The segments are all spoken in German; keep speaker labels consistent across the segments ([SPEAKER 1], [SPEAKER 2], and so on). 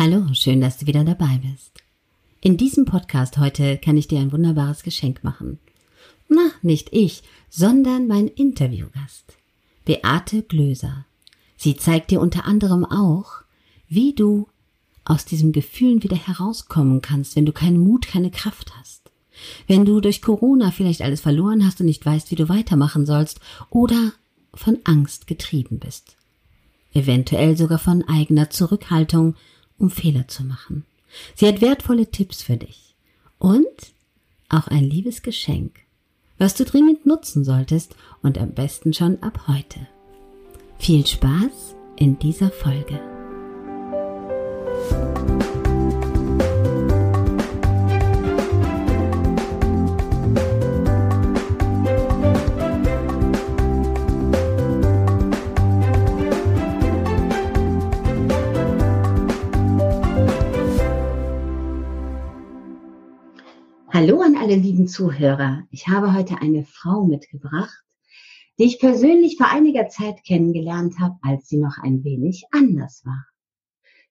[SPEAKER 1] Hallo, schön, dass du wieder dabei bist. In diesem Podcast heute kann ich dir ein wunderbares Geschenk machen. Na, nicht ich, sondern mein Interviewgast, Beate Glöser. Sie zeigt dir unter anderem auch, wie du aus diesen Gefühlen wieder herauskommen kannst, wenn du keinen Mut, keine Kraft hast. Wenn du durch Corona vielleicht alles verloren hast und nicht weißt, wie du weitermachen sollst oder von Angst getrieben bist. Eventuell sogar von eigener Zurückhaltung um Fehler zu machen. Sie hat wertvolle Tipps für dich und auch ein liebes Geschenk, was du dringend nutzen solltest und am besten schon ab heute. Viel Spaß in dieser Folge. Alle lieben Zuhörer. Ich habe heute eine Frau mitgebracht, die ich persönlich vor einiger Zeit kennengelernt habe, als sie noch ein wenig anders war.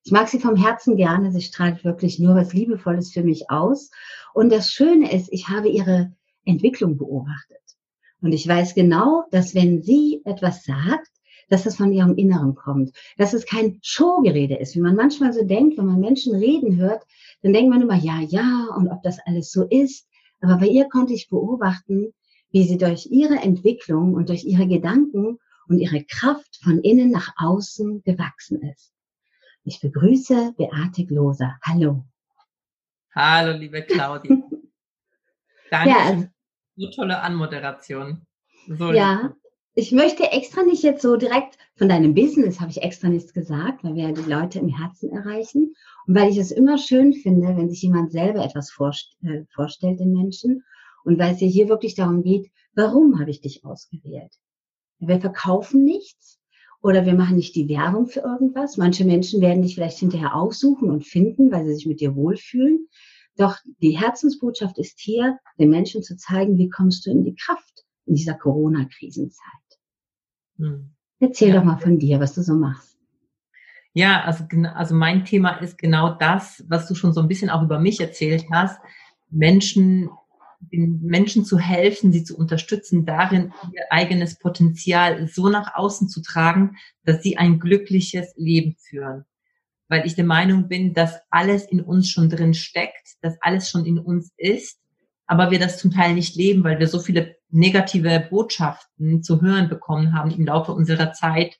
[SPEAKER 1] Ich mag sie vom Herzen gerne. Sie strahlt wirklich nur was Liebevolles für mich aus. Und das Schöne ist, ich habe ihre Entwicklung beobachtet. Und ich weiß genau, dass wenn sie etwas sagt, dass es von ihrem Inneren kommt, dass es kein Showgerede ist, wie man manchmal so denkt, wenn man Menschen reden hört, dann denkt man immer, ja, ja, und ob das alles so ist. Aber bei ihr konnte ich beobachten, wie sie durch ihre Entwicklung und durch ihre Gedanken und ihre Kraft von innen nach außen gewachsen ist. Ich begrüße Beate Gloser. Hallo.
[SPEAKER 2] Hallo, liebe Claudia. Danke ja, also, für so tolle Anmoderation.
[SPEAKER 1] So ja, ich möchte extra nicht jetzt so direkt von deinem Business, habe ich extra nichts gesagt, weil wir ja die Leute im Herzen erreichen. Und weil ich es immer schön finde, wenn sich jemand selber etwas vorst äh, vorstellt den Menschen. Und weil es ja hier wirklich darum geht, warum habe ich dich ausgewählt? Wir verkaufen nichts oder wir machen nicht die Werbung für irgendwas. Manche Menschen werden dich vielleicht hinterher aufsuchen und finden, weil sie sich mit dir wohlfühlen. Doch die Herzensbotschaft ist hier, den Menschen zu zeigen, wie kommst du in die Kraft in dieser Corona-Krisenzeit. Hm. Erzähl ja. doch mal von dir, was du so machst.
[SPEAKER 2] Ja, also, also mein Thema ist genau das, was du schon so ein bisschen auch über mich erzählt hast. Menschen, den Menschen zu helfen, sie zu unterstützen, darin ihr eigenes Potenzial so nach außen zu tragen, dass sie ein glückliches Leben führen. Weil ich der Meinung bin, dass alles in uns schon drin steckt, dass alles schon in uns ist aber wir das zum Teil nicht leben, weil wir so viele negative Botschaften zu hören bekommen haben im Laufe unserer Zeit,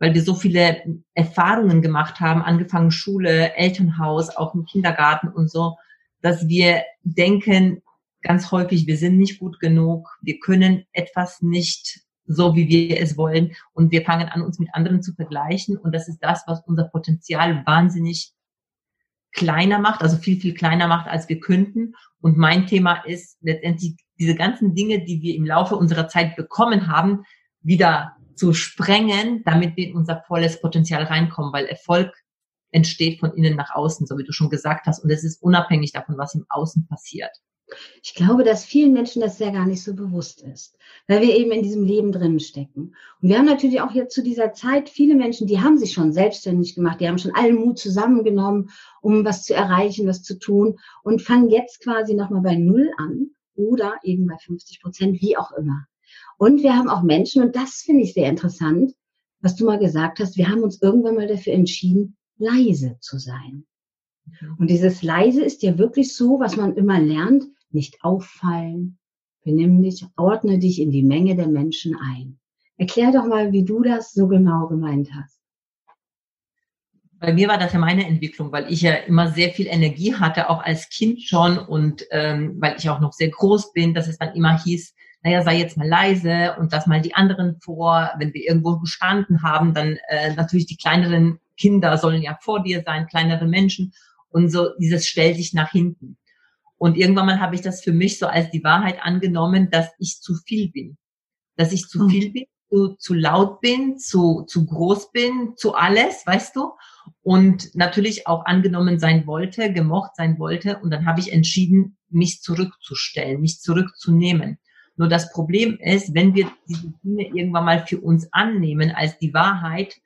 [SPEAKER 2] weil wir so viele Erfahrungen gemacht haben, angefangen Schule, Elternhaus, auch im Kindergarten und so, dass wir denken ganz häufig, wir sind nicht gut genug, wir können etwas nicht so, wie wir es wollen und wir fangen an, uns mit anderen zu vergleichen und das ist das, was unser Potenzial wahnsinnig kleiner macht, also viel, viel kleiner macht, als wir könnten. Und mein Thema ist letztendlich diese ganzen Dinge, die wir im Laufe unserer Zeit bekommen haben, wieder zu sprengen, damit wir in unser volles Potenzial reinkommen, weil Erfolg entsteht von innen nach außen, so wie du schon gesagt hast. Und es ist unabhängig davon, was im Außen passiert.
[SPEAKER 1] Ich glaube, dass vielen Menschen das ja gar nicht so bewusst ist, weil wir eben in diesem Leben drinnen stecken. Und wir haben natürlich auch jetzt zu dieser Zeit viele Menschen, die haben sich schon selbstständig gemacht, die haben schon allen Mut zusammengenommen, um was zu erreichen, was zu tun und fangen jetzt quasi nochmal bei Null an oder eben bei 50 Prozent, wie auch immer. Und wir haben auch Menschen, und das finde ich sehr interessant, was du mal gesagt hast, wir haben uns irgendwann mal dafür entschieden, leise zu sein. Mhm. Und dieses leise ist ja wirklich so, was man immer lernt, nicht auffallen, benimm dich, ordne dich in die Menge der Menschen ein. Erklär doch mal, wie du das so genau gemeint hast.
[SPEAKER 2] Bei mir war das ja meine Entwicklung, weil ich ja immer sehr viel Energie hatte, auch als Kind schon und ähm, weil ich auch noch sehr groß bin, dass es dann immer hieß, naja, sei jetzt mal leise und lass mal die anderen vor. Wenn wir irgendwo gestanden haben, dann äh, natürlich die kleineren Kinder sollen ja vor dir sein, kleinere Menschen und so dieses stell dich nach hinten. Und irgendwann mal habe ich das für mich so als die Wahrheit angenommen, dass ich zu viel bin. Dass ich zu hm. viel bin, zu, zu laut bin, zu, zu groß bin, zu alles, weißt du? Und natürlich auch angenommen sein wollte, gemocht sein wollte. Und dann habe ich entschieden, mich zurückzustellen, mich zurückzunehmen. Nur das Problem ist, wenn wir diese Dinge irgendwann mal für uns annehmen als die Wahrheit,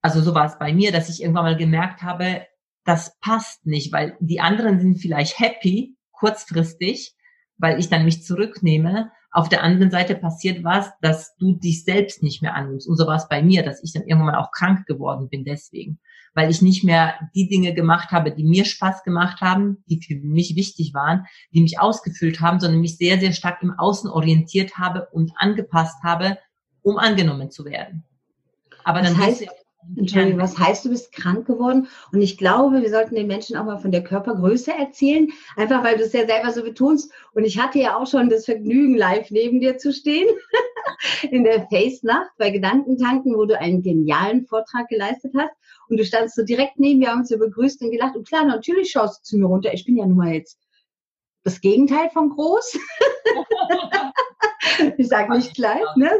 [SPEAKER 2] also so war es bei mir, dass ich irgendwann mal gemerkt habe, das passt nicht, weil die anderen sind vielleicht happy, kurzfristig, weil ich dann mich zurücknehme. Auf der anderen Seite passiert was, dass du dich selbst nicht mehr annimmst. Und so war es bei mir, dass ich dann irgendwann auch krank geworden bin deswegen. Weil ich nicht mehr die Dinge gemacht habe, die mir Spaß gemacht haben, die für mich wichtig waren, die mich ausgefüllt haben, sondern mich sehr, sehr stark im Außen orientiert habe und angepasst habe, um angenommen zu werden.
[SPEAKER 1] Aber dann das heißt, Entschuldigung, was heißt, du bist krank geworden? Und ich glaube, wir sollten den Menschen auch mal von der Körpergröße erzählen, einfach weil du es ja selber so betonst. Und ich hatte ja auch schon das Vergnügen, live neben dir zu stehen, in der Face-Nacht bei Gedankentanken, wo du einen genialen Vortrag geleistet hast. Und du standst so direkt neben mir, haben uns so begrüßt und gelacht. Und klar, natürlich schaust du zu mir runter. Ich bin ja nun mal jetzt das Gegenteil von groß. ich sag nicht klein, ne?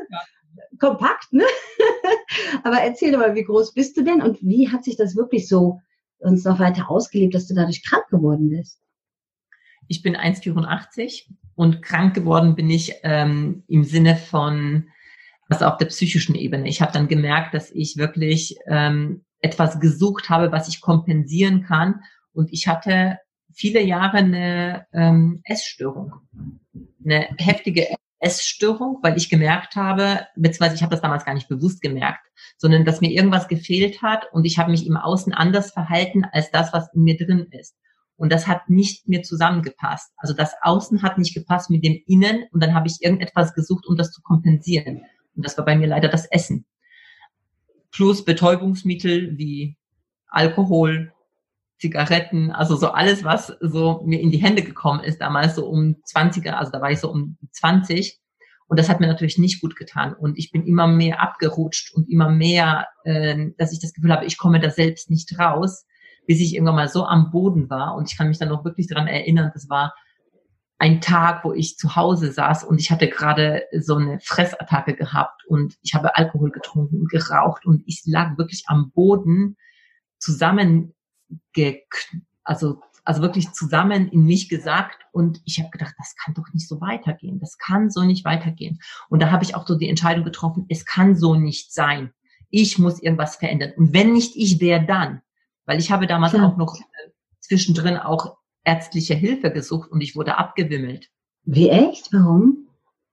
[SPEAKER 1] Kompakt, ne? Aber erzähl doch mal, wie groß bist du denn und wie hat sich das wirklich so uns noch weiter ausgelebt, dass du dadurch krank geworden bist?
[SPEAKER 2] Ich bin 1,84 und krank geworden bin ich ähm, im Sinne von, also auf der psychischen Ebene. Ich habe dann gemerkt, dass ich wirklich ähm, etwas gesucht habe, was ich kompensieren kann. Und ich hatte viele Jahre eine ähm, Essstörung, eine heftige Essstörung, weil ich gemerkt habe, beziehungsweise ich habe das damals gar nicht bewusst gemerkt, sondern dass mir irgendwas gefehlt hat und ich habe mich im Außen anders verhalten als das, was in mir drin ist. Und das hat nicht mir zusammengepasst. Also das Außen hat nicht gepasst mit dem Innen und dann habe ich irgendetwas gesucht, um das zu kompensieren. Und das war bei mir leider das Essen. Plus Betäubungsmittel wie Alkohol, Zigaretten, also so alles, was so mir in die Hände gekommen ist, damals so um 20er, also da war ich so um 20. Und das hat mir natürlich nicht gut getan. Und ich bin immer mehr abgerutscht und immer mehr, äh, dass ich das Gefühl habe, ich komme da selbst nicht raus, bis ich irgendwann mal so am Boden war. Und ich kann mich dann noch wirklich daran erinnern, das war ein Tag, wo ich zu Hause saß und ich hatte gerade so eine Fressattacke gehabt und ich habe Alkohol getrunken und geraucht und ich lag wirklich am Boden zusammen also, also wirklich zusammen in mich gesagt und ich habe gedacht, das kann doch nicht so weitergehen. Das kann so nicht weitergehen. Und da habe ich auch so die Entscheidung getroffen, es kann so nicht sein. Ich muss irgendwas verändern. Und wenn nicht ich, wer dann? Weil ich habe damals ja. auch noch äh, zwischendrin auch ärztliche Hilfe gesucht und ich wurde abgewimmelt.
[SPEAKER 1] Wie echt? Warum?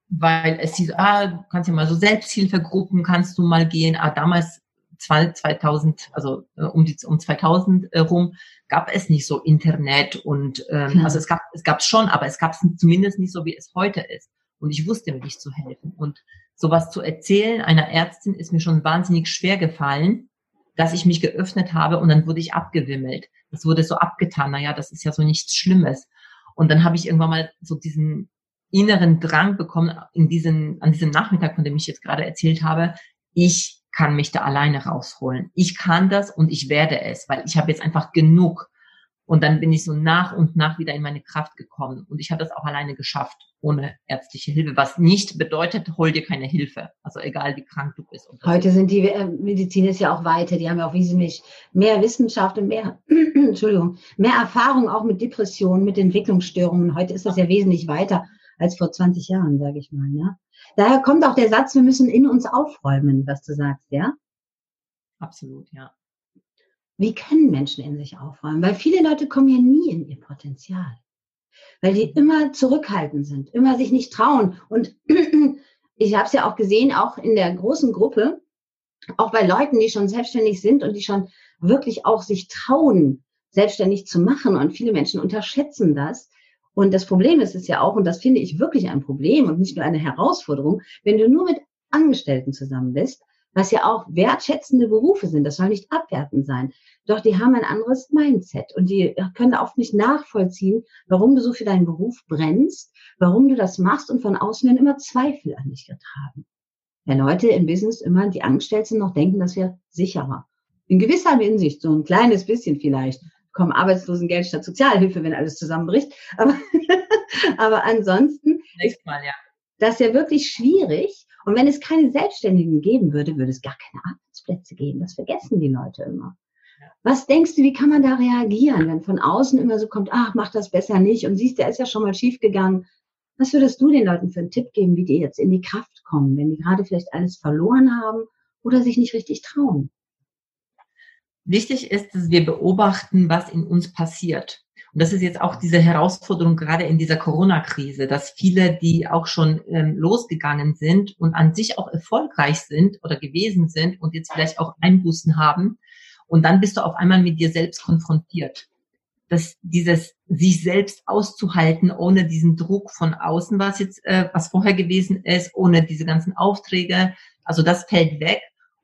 [SPEAKER 2] Weil es hieß, ah, kannst ja mal so Selbsthilfegruppen, kannst du mal gehen. Ah, damals 2000, also äh, um die um 2000 äh, rum gab es nicht so Internet und ähm, ja. also es gab es gab schon, aber es gab es zumindest nicht so wie es heute ist. Und ich wusste mir nicht zu helfen. Und sowas zu erzählen einer Ärztin ist mir schon wahnsinnig schwer gefallen, dass ich mich geöffnet habe und dann wurde ich abgewimmelt. Das wurde so abgetan. Naja, das ist ja so nichts Schlimmes. Und dann habe ich irgendwann mal so diesen inneren Drang bekommen, in diesen, an diesem Nachmittag, von dem ich jetzt gerade erzählt habe, ich kann mich da alleine rausholen. Ich kann das und ich werde es, weil ich habe jetzt einfach genug. Und dann bin ich so nach und nach wieder in meine Kraft gekommen. Und ich habe das auch alleine geschafft, ohne ärztliche Hilfe. Was nicht bedeutet, hol dir keine Hilfe. Also egal, wie krank du bist.
[SPEAKER 1] Heute sind die äh, Medizin ist ja auch weiter. Die haben ja auch wesentlich mehr Wissenschaft und mehr, Entschuldigung, mehr Erfahrung auch mit Depressionen, mit Entwicklungsstörungen. Heute ist das ja wesentlich weiter als vor 20 Jahren, sage ich mal. Ja? Daher kommt auch der Satz, wir müssen in uns aufräumen, was du sagst, ja?
[SPEAKER 2] Absolut, ja.
[SPEAKER 1] Wie können Menschen in sich aufräumen? Weil viele Leute kommen ja nie in ihr Potenzial. Weil die immer zurückhaltend sind, immer sich nicht trauen. Und ich habe es ja auch gesehen, auch in der großen Gruppe, auch bei Leuten, die schon selbstständig sind und die schon wirklich auch sich trauen, selbstständig zu machen. Und viele Menschen unterschätzen das, und das Problem ist es ja auch, und das finde ich wirklich ein Problem und nicht nur eine Herausforderung, wenn du nur mit Angestellten zusammen bist, was ja auch wertschätzende Berufe sind, das soll nicht abwertend sein. Doch die haben ein anderes Mindset und die können oft nicht nachvollziehen, warum du so für deinen Beruf brennst, warum du das machst und von außen werden immer Zweifel an dich getragen. Wenn Leute im Business immer die Angestellten noch denken, das wäre sicherer. In gewisser Hinsicht, so ein kleines bisschen vielleicht bekommen Arbeitslosengeld statt Sozialhilfe, wenn alles zusammenbricht. Aber, aber ansonsten ist Mal, ja. das ja wirklich schwierig. Und wenn es keine Selbstständigen geben würde, würde es gar keine Arbeitsplätze geben. Das vergessen die Leute immer. Was denkst du, wie kann man da reagieren, wenn von außen immer so kommt, ach, mach das besser nicht und siehst, der ist ja schon mal schief gegangen. Was würdest du den Leuten für einen Tipp geben, wie die jetzt in die Kraft kommen, wenn die gerade vielleicht alles verloren haben oder sich nicht richtig trauen?
[SPEAKER 2] Wichtig ist, dass wir beobachten, was in uns passiert. Und das ist jetzt auch diese Herausforderung gerade in dieser Corona-Krise, dass viele, die auch schon ähm, losgegangen sind und an sich auch erfolgreich sind oder gewesen sind und jetzt vielleicht auch Einbußen haben. Und dann bist du auf einmal mit dir selbst konfrontiert. Dass dieses sich selbst auszuhalten, ohne diesen Druck von außen, was jetzt, äh, was vorher gewesen ist, ohne diese ganzen Aufträge, also das fällt weg.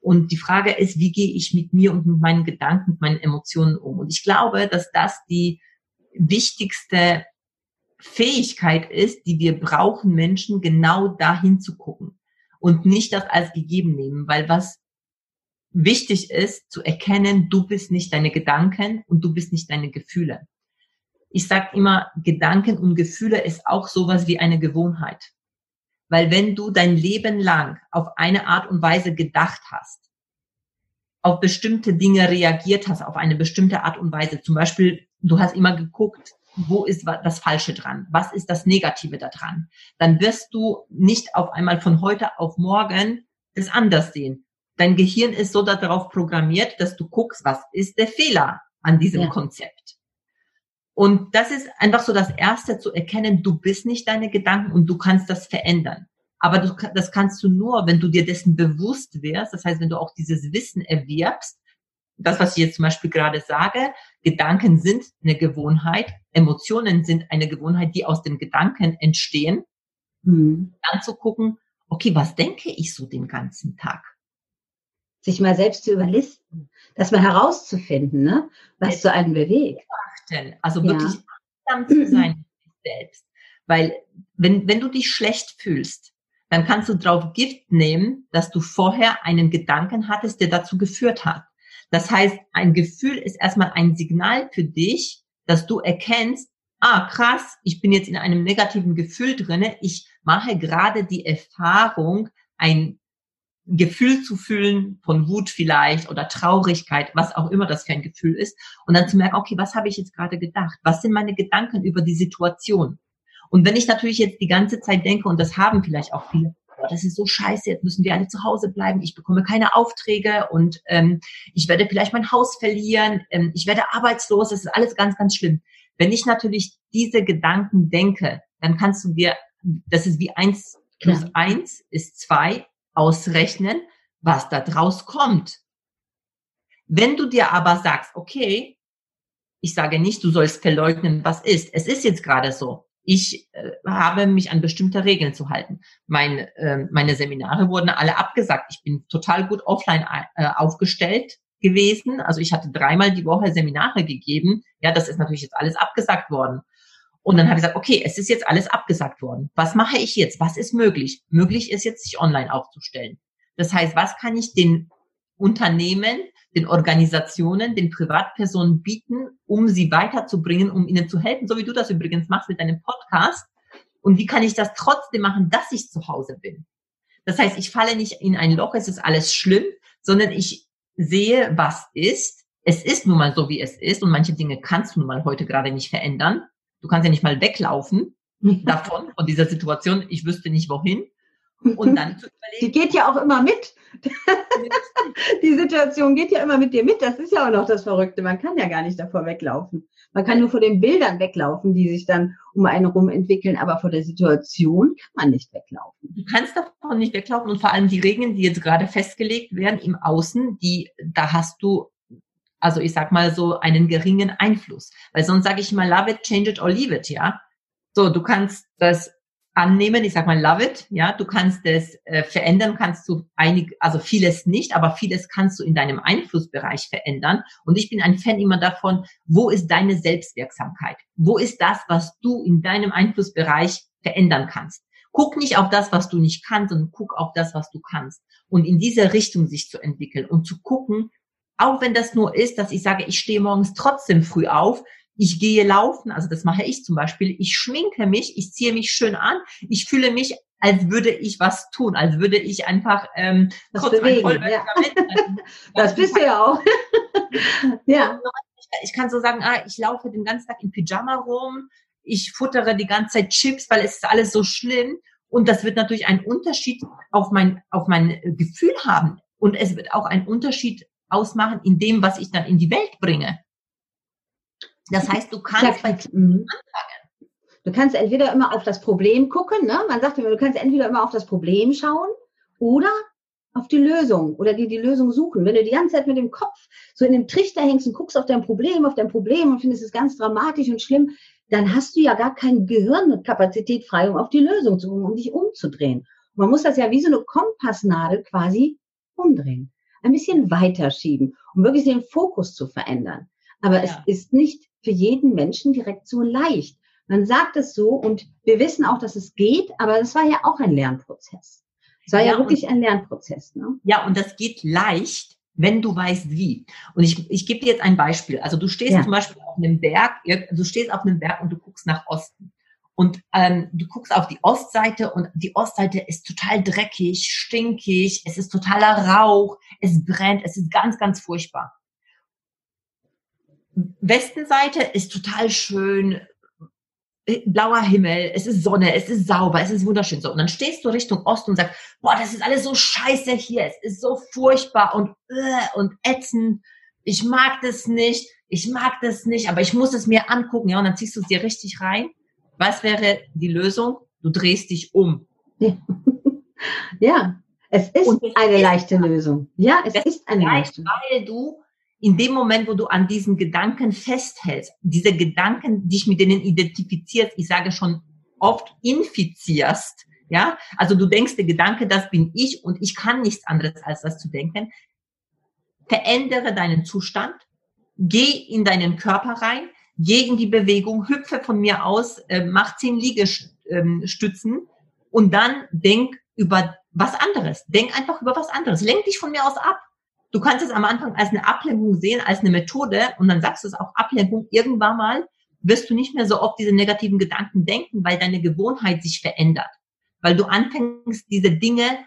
[SPEAKER 2] Und die Frage ist, wie gehe ich mit mir und mit meinen Gedanken, mit meinen Emotionen um? Und ich glaube, dass das die wichtigste Fähigkeit ist, die wir brauchen, Menschen genau dahin zu gucken und nicht das als gegeben nehmen, weil was wichtig ist, zu erkennen, du bist nicht deine Gedanken und du bist nicht deine Gefühle. Ich sage immer, Gedanken und Gefühle ist auch sowas wie eine Gewohnheit. Weil wenn du dein Leben lang auf eine Art und Weise gedacht hast, auf bestimmte Dinge reagiert hast, auf eine bestimmte Art und Weise, zum Beispiel du hast immer geguckt, wo ist das Falsche dran? Was ist das Negative daran? Dann wirst du nicht auf einmal von heute auf morgen es anders sehen. Dein Gehirn ist so darauf programmiert, dass du guckst, was ist der Fehler an diesem ja. Konzept. Und das ist einfach so das Erste zu erkennen, du bist nicht deine Gedanken und du kannst das verändern. Aber du, das kannst du nur, wenn du dir dessen bewusst wirst. Das heißt, wenn du auch dieses Wissen erwirbst, das, was ich jetzt zum Beispiel gerade sage, Gedanken sind eine Gewohnheit, Emotionen sind eine Gewohnheit, die aus den Gedanken entstehen. Mhm. Dann zu gucken, okay, was denke ich so den ganzen Tag?
[SPEAKER 1] Sich mal selbst zu überlisten, das mal herauszufinden, ne? was so einen bewegt.
[SPEAKER 2] Also wirklich ja. achtsam zu sein mit sich selbst. Weil wenn, wenn du dich schlecht fühlst, dann kannst du drauf Gift nehmen, dass du vorher einen Gedanken hattest, der dazu geführt hat. Das heißt, ein Gefühl ist erstmal ein Signal für dich, dass du erkennst, ah, krass, ich bin jetzt in einem negativen Gefühl drinne. Ich mache gerade die Erfahrung, ein Gefühl zu fühlen von Wut vielleicht oder Traurigkeit, was auch immer das für ein Gefühl ist. Und dann zu merken, okay, was habe ich jetzt gerade gedacht? Was sind meine Gedanken über die Situation? Und wenn ich natürlich jetzt die ganze Zeit denke, und das haben vielleicht auch viele, boah, das ist so scheiße, jetzt müssen wir alle zu Hause bleiben, ich bekomme keine Aufträge und ähm, ich werde vielleicht mein Haus verlieren, ähm, ich werde arbeitslos, das ist alles ganz, ganz schlimm. Wenn ich natürlich diese Gedanken denke, dann kannst du dir, das ist wie eins plus ja. eins ist zwei, ausrechnen, was da draus kommt. Wenn du dir aber sagst, okay, ich sage nicht, du sollst verleugnen, was ist. Es ist jetzt gerade so ich äh, habe mich an bestimmte Regeln zu halten. Mein, äh, meine Seminare wurden alle abgesagt. Ich bin total gut offline äh, aufgestellt gewesen. Also ich hatte dreimal die Woche Seminare gegeben. Ja, das ist natürlich jetzt alles abgesagt worden. Und dann habe ich gesagt, okay, es ist jetzt alles abgesagt worden. Was mache ich jetzt? Was ist möglich? Möglich ist jetzt, sich online aufzustellen. Das heißt, was kann ich den Unternehmen den Organisationen, den Privatpersonen bieten, um sie weiterzubringen, um ihnen zu helfen, so wie du das übrigens machst mit deinem Podcast. Und wie kann ich das trotzdem machen, dass ich zu Hause bin? Das heißt, ich falle nicht in ein Loch, es ist alles schlimm, sondern ich sehe, was ist. Es ist nun mal so, wie es ist und manche Dinge kannst du nun mal heute gerade nicht verändern. Du kannst ja nicht mal weglaufen davon, von dieser Situation. Ich wüsste nicht wohin.
[SPEAKER 1] Und dann zu überlegen. Die geht ja auch immer mit. die Situation geht ja immer mit dir mit. Das ist ja auch noch das Verrückte. Man kann ja gar nicht davor weglaufen. Man kann nur vor den Bildern weglaufen, die sich dann um einen rum entwickeln, aber vor der Situation kann man nicht weglaufen.
[SPEAKER 2] Du kannst davon nicht weglaufen und vor allem die Regeln, die jetzt gerade festgelegt werden im Außen, die, da hast du also ich sag mal so einen geringen Einfluss. Weil sonst sage ich mal, love it, change it or leave it, ja. So, du kannst das annehmen, ich sag mal love it, ja, du kannst es äh, verändern, kannst du einig, also vieles nicht, aber vieles kannst du in deinem Einflussbereich verändern. Und ich bin ein Fan immer davon, wo ist deine Selbstwirksamkeit? Wo ist das, was du in deinem Einflussbereich verändern kannst? Guck nicht auf das, was du nicht kannst, sondern guck auf das, was du kannst. Und in diese Richtung sich zu entwickeln und zu gucken, auch wenn das nur ist, dass ich sage, ich stehe morgens trotzdem früh auf, ich gehe laufen, also das mache ich zum Beispiel, ich schminke mich, ich ziehe mich schön an, ich fühle mich, als würde ich was tun, als würde ich einfach ähm,
[SPEAKER 1] das kurz bewegen, ja. Das bist du ja auch.
[SPEAKER 2] ja. Ich kann so sagen, ah, ich laufe den ganzen Tag in Pyjama rum, ich futtere die ganze Zeit Chips, weil es ist alles so schlimm. Und das wird natürlich einen Unterschied auf mein, auf mein Gefühl haben. Und es wird auch einen Unterschied ausmachen in dem, was ich dann in die Welt bringe. Das heißt, du kannst bei mhm.
[SPEAKER 1] anfangen. Du kannst entweder immer auf das Problem gucken, ne? Man sagt immer, du kannst entweder immer auf das Problem schauen oder auf die Lösung oder dir die Lösung suchen. Wenn du die ganze Zeit mit dem Kopf so in dem Trichter hängst und guckst auf dein Problem, auf dein Problem und findest es ganz dramatisch und schlimm, dann hast du ja gar kein Gehirnkapazität frei, um auf die Lösung zu kommen, um dich umzudrehen. man muss das ja wie so eine Kompassnadel quasi umdrehen. Ein bisschen weiterschieben, um wirklich den Fokus zu verändern. Aber ja. es ist nicht für jeden Menschen direkt so leicht. Man sagt es so und wir wissen auch, dass es geht, aber es war ja auch ein Lernprozess. Es war ja, ja wirklich ein Lernprozess. Ne?
[SPEAKER 2] Ja, und das geht leicht, wenn du weißt wie. Und ich, ich gebe dir jetzt ein Beispiel. Also du stehst ja. zum Beispiel auf einem Berg, du stehst auf einem Berg und du guckst nach Osten. Und ähm, du guckst auf die Ostseite und die Ostseite ist total dreckig, stinkig, es ist totaler Rauch, es brennt, es ist ganz, ganz furchtbar. Westenseite ist total schön, blauer Himmel, es ist Sonne, es ist sauber, es ist wunderschön so. Und dann stehst du Richtung Osten und sagst, boah, das ist alles so scheiße hier, es ist so furchtbar und, äh, und ätzend. Ich mag das nicht, ich mag das nicht, aber ich muss es mir angucken, ja, und dann ziehst du es dir richtig rein. Was wäre die Lösung? Du drehst dich um.
[SPEAKER 1] Ja, es ist eine leichte Lösung. Ja, es ist eine leichte
[SPEAKER 2] Lösung. Weil du in dem Moment, wo du an diesen Gedanken festhältst, diese Gedanken dich mit denen identifizierst, ich sage schon oft infizierst, ja, also du denkst, der Gedanke, das bin ich und ich kann nichts anderes als das zu denken, verändere deinen Zustand, geh in deinen Körper rein, geh in die Bewegung, hüpfe von mir aus, äh, mach zehn Liegestützen und dann denk über was anderes. Denk einfach über was anderes. Lenk dich von mir aus ab. Du kannst es am Anfang als eine Ablenkung sehen, als eine Methode und dann sagst du es auch Ablenkung. Irgendwann mal wirst du nicht mehr so oft diese negativen Gedanken denken, weil deine Gewohnheit sich verändert. Weil du anfängst, diese Dinge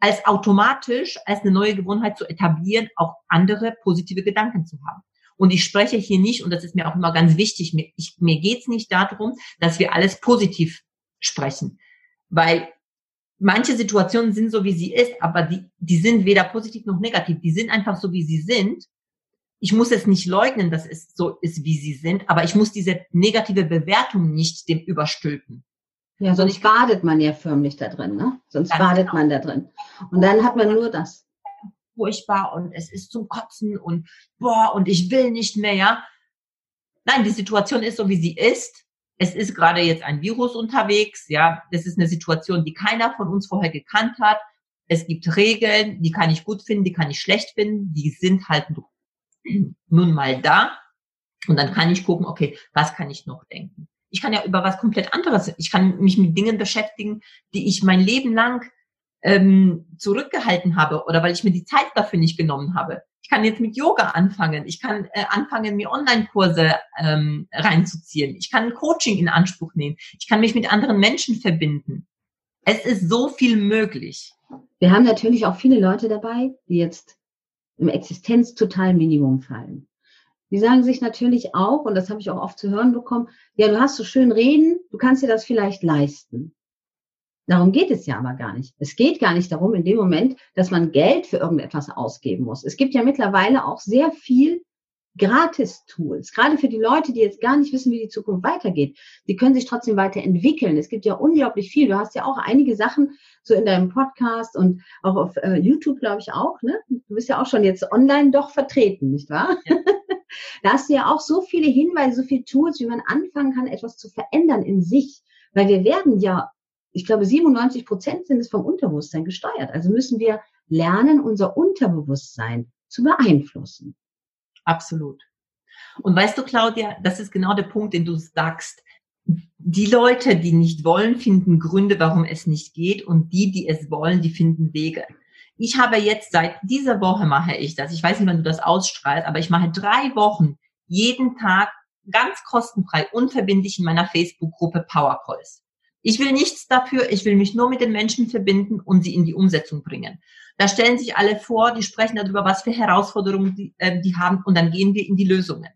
[SPEAKER 2] als automatisch, als eine neue Gewohnheit zu etablieren, auch andere positive Gedanken zu haben. Und ich spreche hier nicht, und das ist mir auch immer ganz wichtig, mir, ich, mir geht's nicht darum, dass wir alles positiv sprechen. Weil manche Situationen sind so, wie sie ist, aber die, die sind weder positiv noch negativ. Die sind einfach so, wie sie sind. Ich muss es nicht leugnen, dass es so ist, wie sie sind, aber ich muss diese negative Bewertung nicht dem überstülpen.
[SPEAKER 1] Ja, sonst badet man ja förmlich da drin, ne? Sonst badet genau. man da drin. Und dann hat man nur das.
[SPEAKER 2] Furchtbar und es ist zum Kotzen und boah, und ich will nicht mehr, ja. Nein, die Situation ist so, wie sie ist es ist gerade jetzt ein Virus unterwegs, ja, das ist eine Situation, die keiner von uns vorher gekannt hat. Es gibt Regeln, die kann ich gut finden, die kann ich schlecht finden, die sind halt nun mal da. Und dann kann ich gucken, okay, was kann ich noch denken? Ich kann ja über was komplett anderes, ich kann mich mit Dingen beschäftigen, die ich mein Leben lang ähm, zurückgehalten habe oder weil ich mir die Zeit dafür nicht genommen habe. Ich kann jetzt mit Yoga anfangen. Ich kann äh, anfangen, mir Online-Kurse ähm, reinzuziehen. Ich kann Coaching in Anspruch nehmen. Ich kann mich mit anderen Menschen verbinden. Es ist so viel möglich.
[SPEAKER 1] Wir haben natürlich auch viele Leute dabei, die jetzt im Existenz total Minimum fallen. Die sagen sich natürlich auch, und das habe ich auch oft zu hören bekommen, ja, du hast so schön reden, du kannst dir das vielleicht leisten. Darum geht es ja aber gar nicht. Es geht gar nicht darum, in dem Moment, dass man Geld für irgendetwas ausgeben muss. Es gibt ja mittlerweile auch sehr viel Gratis-Tools, gerade für die Leute, die jetzt gar nicht wissen, wie die Zukunft weitergeht. Die können sich trotzdem weiterentwickeln. Es gibt ja unglaublich viel. Du hast ja auch einige Sachen so in deinem Podcast und auch auf äh, YouTube, glaube ich, auch. Ne? Du bist ja auch schon jetzt online doch vertreten, nicht wahr? Ja. da hast du ja auch so viele Hinweise, so viele Tools, wie man anfangen kann, etwas zu verändern in sich. Weil wir werden ja ich glaube, 97 Prozent sind es vom Unterbewusstsein gesteuert. Also müssen wir lernen, unser Unterbewusstsein zu beeinflussen.
[SPEAKER 2] Absolut. Und weißt du, Claudia, das ist genau der Punkt, den du sagst. Die Leute, die nicht wollen, finden Gründe, warum es nicht geht. Und die, die es wollen, die finden Wege. Ich habe jetzt seit dieser Woche mache ich das. Ich weiß nicht, wann du das ausstrahlst, aber ich mache drei Wochen jeden Tag ganz kostenfrei, unverbindlich in meiner Facebook-Gruppe Power Calls. Ich will nichts dafür, ich will mich nur mit den Menschen verbinden und sie in die Umsetzung bringen. Da stellen sich alle vor, die sprechen darüber, was für Herausforderungen die, äh, die haben und dann gehen wir in die Lösungen.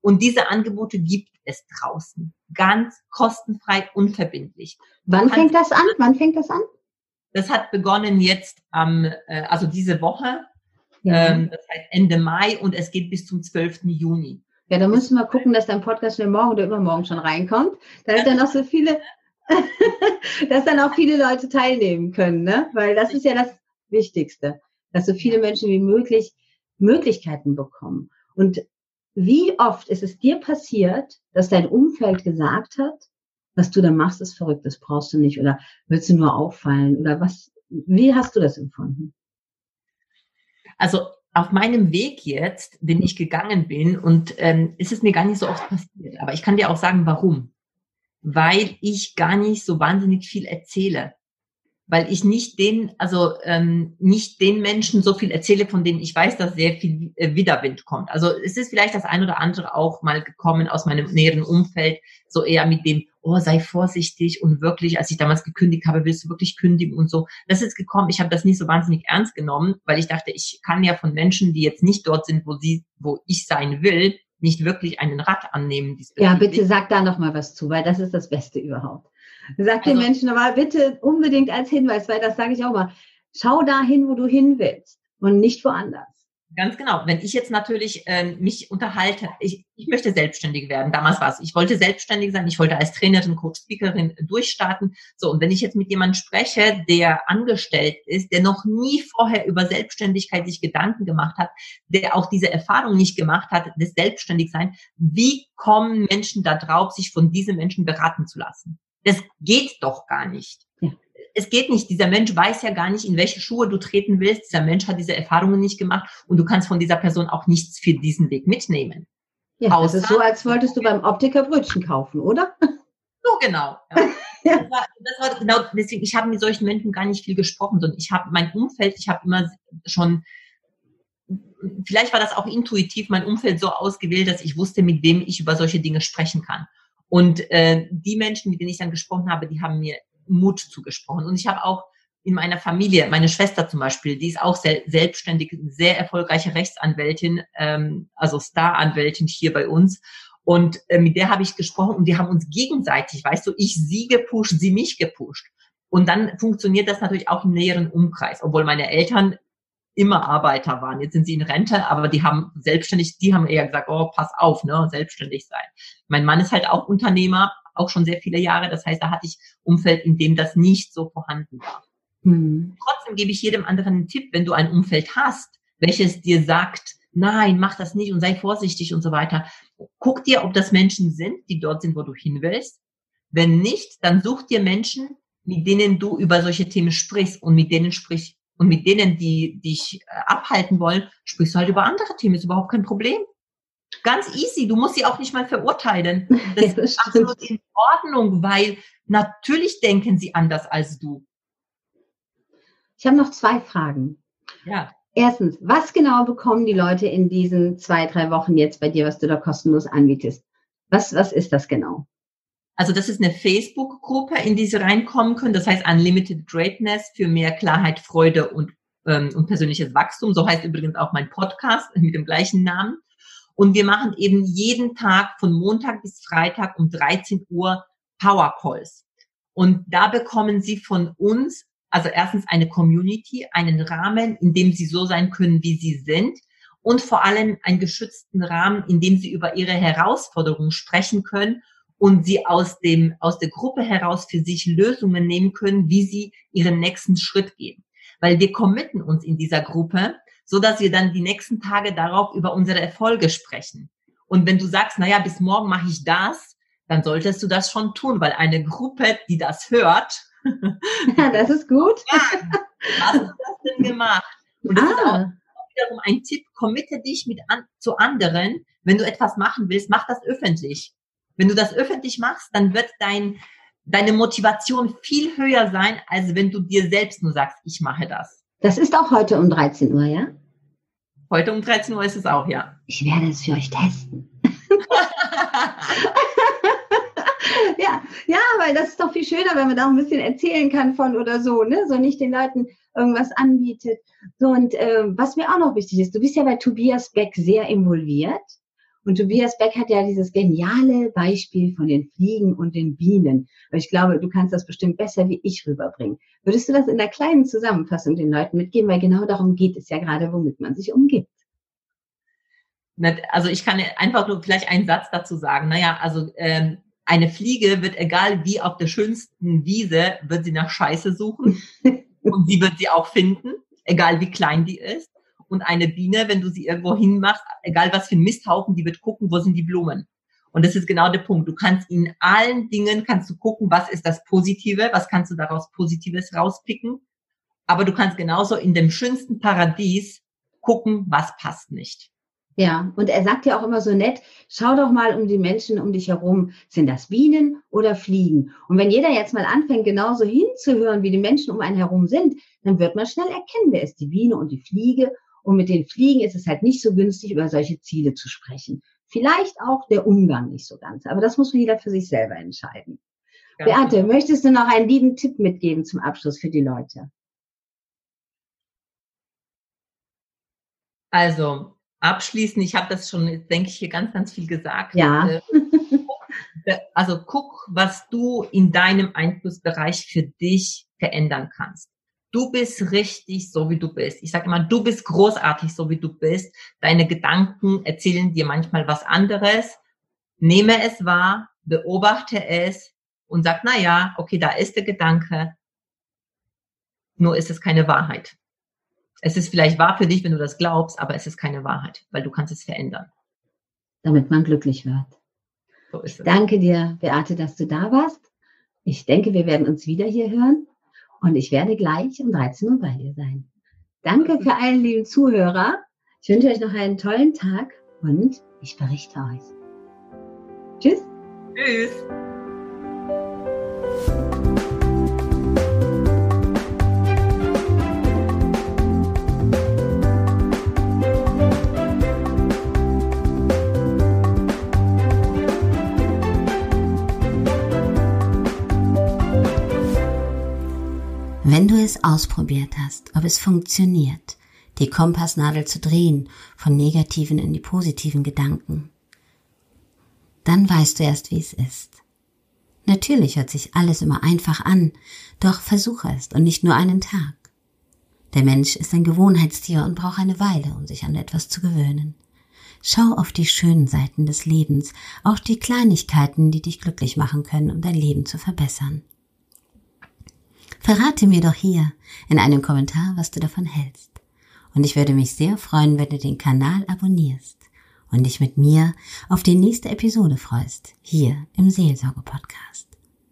[SPEAKER 2] Und diese Angebote gibt es draußen. Ganz kostenfrei, unverbindlich.
[SPEAKER 1] Wann fängt das an? Wann fängt das an?
[SPEAKER 2] Das hat begonnen jetzt am, äh, also diese Woche. Ja. Ähm, das heißt Ende Mai und es geht bis zum 12. Juni.
[SPEAKER 1] Ja, da müssen wir gucken, dass dein Podcast schnell morgen oder übermorgen schon reinkommt. Da dann auch so viele, dass dann auch viele Leute teilnehmen können, ne? Weil das ist ja das Wichtigste, dass so viele Menschen wie möglich Möglichkeiten bekommen. Und wie oft ist es dir passiert, dass dein Umfeld gesagt hat, was du da machst, ist verrückt, das brauchst du nicht oder willst du nur auffallen oder was? Wie hast du das empfunden?
[SPEAKER 2] Also auf meinem Weg jetzt, den ich gegangen bin, und ähm, ist es mir gar nicht so oft passiert, aber ich kann dir auch sagen, warum. Weil ich gar nicht so wahnsinnig viel erzähle weil ich nicht den, also ähm, nicht den Menschen so viel erzähle, von denen ich weiß, dass sehr viel äh, Widerwind kommt. Also es ist vielleicht das ein oder andere auch mal gekommen aus meinem näheren Umfeld, so eher mit dem, oh, sei vorsichtig und wirklich, als ich damals gekündigt habe, willst du wirklich kündigen und so. Das ist gekommen, ich habe das nicht so wahnsinnig ernst genommen, weil ich dachte, ich kann ja von Menschen, die jetzt nicht dort sind, wo sie, wo ich sein will, nicht wirklich einen Rat annehmen.
[SPEAKER 1] Ja, bitte sag da noch mal was zu, weil das ist das Beste überhaupt. Sag den also, Menschen aber bitte unbedingt als Hinweis, weil das sage ich auch mal. Schau dahin, wo du hin willst und nicht woanders.
[SPEAKER 2] Ganz genau. Wenn ich jetzt natürlich äh, mich unterhalte, ich, ich möchte selbstständig werden. Damals war es. Ich wollte selbstständig sein. Ich wollte als Trainerin, Coach, Speakerin durchstarten. So, und wenn ich jetzt mit jemandem spreche, der angestellt ist, der noch nie vorher über Selbstständigkeit sich Gedanken gemacht hat, der auch diese Erfahrung nicht gemacht hat, des Selbstständigsein, wie kommen Menschen da drauf, sich von diesen Menschen beraten zu lassen? Das geht doch gar nicht. Es geht nicht. Dieser Mensch weiß ja gar nicht, in welche Schuhe du treten willst. Dieser Mensch hat diese Erfahrungen nicht gemacht und du kannst von dieser Person auch nichts für diesen Weg mitnehmen.
[SPEAKER 1] Ja, Außer, das ist so, als wolltest du beim Optiker Brötchen kaufen, oder?
[SPEAKER 2] So genau. Ja. ja. Das, war, das war genau deswegen. Ich habe mit solchen Menschen gar nicht viel gesprochen, sondern ich habe mein Umfeld. Ich habe immer schon vielleicht war das auch intuitiv mein Umfeld so ausgewählt, dass ich wusste, mit wem ich über solche Dinge sprechen kann. Und äh, die Menschen, mit denen ich dann gesprochen habe, die haben mir Mut zugesprochen. Und ich habe auch in meiner Familie, meine Schwester zum Beispiel, die ist auch sehr, selbstständig, sehr erfolgreiche Rechtsanwältin, ähm, also Staranwältin hier bei uns. Und äh, mit der habe ich gesprochen und die haben uns gegenseitig, weißt du, ich sie gepusht, sie mich gepusht. Und dann funktioniert das natürlich auch im näheren Umkreis, obwohl meine Eltern immer Arbeiter waren. Jetzt sind sie in Rente, aber die haben selbstständig, die haben eher gesagt, oh, pass auf, ne, selbstständig sein. Mein Mann ist halt auch Unternehmer, auch schon sehr viele Jahre. Das heißt, da hatte ich Umfeld, in dem das nicht so vorhanden war. Mhm. Trotzdem gebe ich jedem anderen einen Tipp, wenn du ein Umfeld hast, welches dir sagt, nein, mach das nicht und sei vorsichtig und so weiter. Guck dir, ob das Menschen sind, die dort sind, wo du hin willst. Wenn nicht, dann such dir Menschen, mit denen du über solche Themen sprichst und mit denen sprich und mit denen, die dich äh, abhalten wollen, sprichst du halt über andere Themen, ist überhaupt kein Problem. Ganz easy, du musst sie auch nicht mal verurteilen. Das, ja, das ist absolut in Ordnung, weil natürlich denken sie anders als du.
[SPEAKER 1] Ich habe noch zwei Fragen.
[SPEAKER 2] Ja.
[SPEAKER 1] Erstens, was genau bekommen die Leute in diesen zwei, drei Wochen jetzt bei dir, was du da kostenlos anbietest? Was, was ist das genau?
[SPEAKER 2] Also das ist eine Facebook-Gruppe, in die Sie reinkommen können. Das heißt Unlimited Greatness für mehr Klarheit, Freude und, ähm, und persönliches Wachstum. So heißt übrigens auch mein Podcast mit dem gleichen Namen. Und wir machen eben jeden Tag von Montag bis Freitag um 13 Uhr Power Calls. Und da bekommen Sie von uns also erstens eine Community, einen Rahmen, in dem Sie so sein können, wie Sie sind und vor allem einen geschützten Rahmen, in dem Sie über Ihre Herausforderungen sprechen können und sie aus dem, aus der Gruppe heraus für sich Lösungen nehmen können, wie sie ihren nächsten Schritt gehen. Weil wir committen uns in dieser Gruppe, so dass wir dann die nächsten Tage darauf über unsere Erfolge sprechen. Und wenn du sagst, naja, bis morgen mache ich das, dann solltest du das schon tun, weil eine Gruppe, die das hört,
[SPEAKER 1] ja, das ist gut.
[SPEAKER 2] Ja, was hast du das denn gemacht? Und das ah. ist auch wiederum ein Tipp, committe dich mit an, zu anderen. Wenn du etwas machen willst, mach das öffentlich. Wenn du das öffentlich machst, dann wird dein, deine Motivation viel höher sein, als wenn du dir selbst nur sagst, ich mache das.
[SPEAKER 1] Das ist auch heute um 13 Uhr, ja?
[SPEAKER 2] Heute um 13 Uhr ist es auch, ja.
[SPEAKER 1] Ich werde es für euch testen. ja, ja, weil das ist doch viel schöner, wenn man da auch ein bisschen erzählen kann von oder so, ne? So nicht den Leuten irgendwas anbietet. So, und äh, was mir auch noch wichtig ist, du bist ja bei Tobias Beck sehr involviert. Und Tobias Beck hat ja dieses geniale Beispiel von den Fliegen und den Bienen. Und ich glaube, du kannst das bestimmt besser wie ich rüberbringen. Würdest du das in der kleinen Zusammenfassung den Leuten mitgeben? Weil genau darum geht es ja gerade, womit man sich umgibt.
[SPEAKER 2] Also ich kann einfach nur vielleicht einen Satz dazu sagen. Naja, also ähm, eine Fliege wird, egal wie auf der schönsten Wiese, wird sie nach Scheiße suchen. und sie wird sie auch finden, egal wie klein die ist. Und eine Biene, wenn du sie irgendwo hinmachst, egal was für ein Misthaufen, die wird gucken, wo sind die Blumen. Und das ist genau der Punkt. Du kannst in allen Dingen, kannst du gucken, was ist das Positive, was kannst du daraus Positives rauspicken. Aber du kannst genauso in dem schönsten Paradies gucken, was passt nicht.
[SPEAKER 1] Ja, und er sagt ja auch immer so nett, schau doch mal um die Menschen um dich herum. Sind das Bienen oder Fliegen? Und wenn jeder jetzt mal anfängt, genauso hinzuhören, wie die Menschen um einen herum sind, dann wird man schnell erkennen, wer ist die Biene und die Fliege und mit den Fliegen ist es halt nicht so günstig, über solche Ziele zu sprechen. Vielleicht auch der Umgang nicht so ganz, aber das muss jeder für sich selber entscheiden. Ja, Beate, genau. möchtest du noch einen lieben Tipp mitgeben zum Abschluss für die Leute?
[SPEAKER 2] Also, abschließend, ich habe das schon, denke ich, hier ganz, ganz viel gesagt.
[SPEAKER 1] Ja. Äh,
[SPEAKER 2] also guck, was du in deinem Einflussbereich für dich verändern kannst. Du bist richtig, so wie du bist. Ich sage immer, du bist großartig, so wie du bist. Deine Gedanken erzählen dir manchmal was anderes. Nehme es wahr, beobachte es und sag, na ja, okay, da ist der Gedanke. Nur ist es keine Wahrheit. Es ist vielleicht wahr für dich, wenn du das glaubst, aber es ist keine Wahrheit, weil du kannst es verändern.
[SPEAKER 1] Damit man glücklich wird. So ist es. Danke dir, Beate, dass du da warst. Ich denke, wir werden uns wieder hier hören. Und ich werde gleich um 13 Uhr bei dir sein. Danke für alle lieben Zuhörer. Ich wünsche euch noch einen tollen Tag und ich berichte euch. Tschüss.
[SPEAKER 2] Tschüss.
[SPEAKER 1] Es ausprobiert hast, ob es funktioniert, die Kompassnadel zu drehen von negativen in die positiven Gedanken, dann weißt du erst, wie es ist. Natürlich hört sich alles immer einfach an, doch versuche es und nicht nur einen Tag. Der Mensch ist ein Gewohnheitstier und braucht eine Weile, um sich an etwas zu gewöhnen. Schau auf die schönen Seiten des Lebens, auch die Kleinigkeiten, die dich glücklich machen können, um dein Leben zu verbessern. Verrate mir doch hier in einem Kommentar, was du davon hältst. Und ich würde mich sehr freuen, wenn du den Kanal abonnierst und dich mit mir auf die nächste Episode freust, hier im Seelsorge-Podcast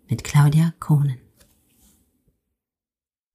[SPEAKER 1] mit Claudia Kohnen.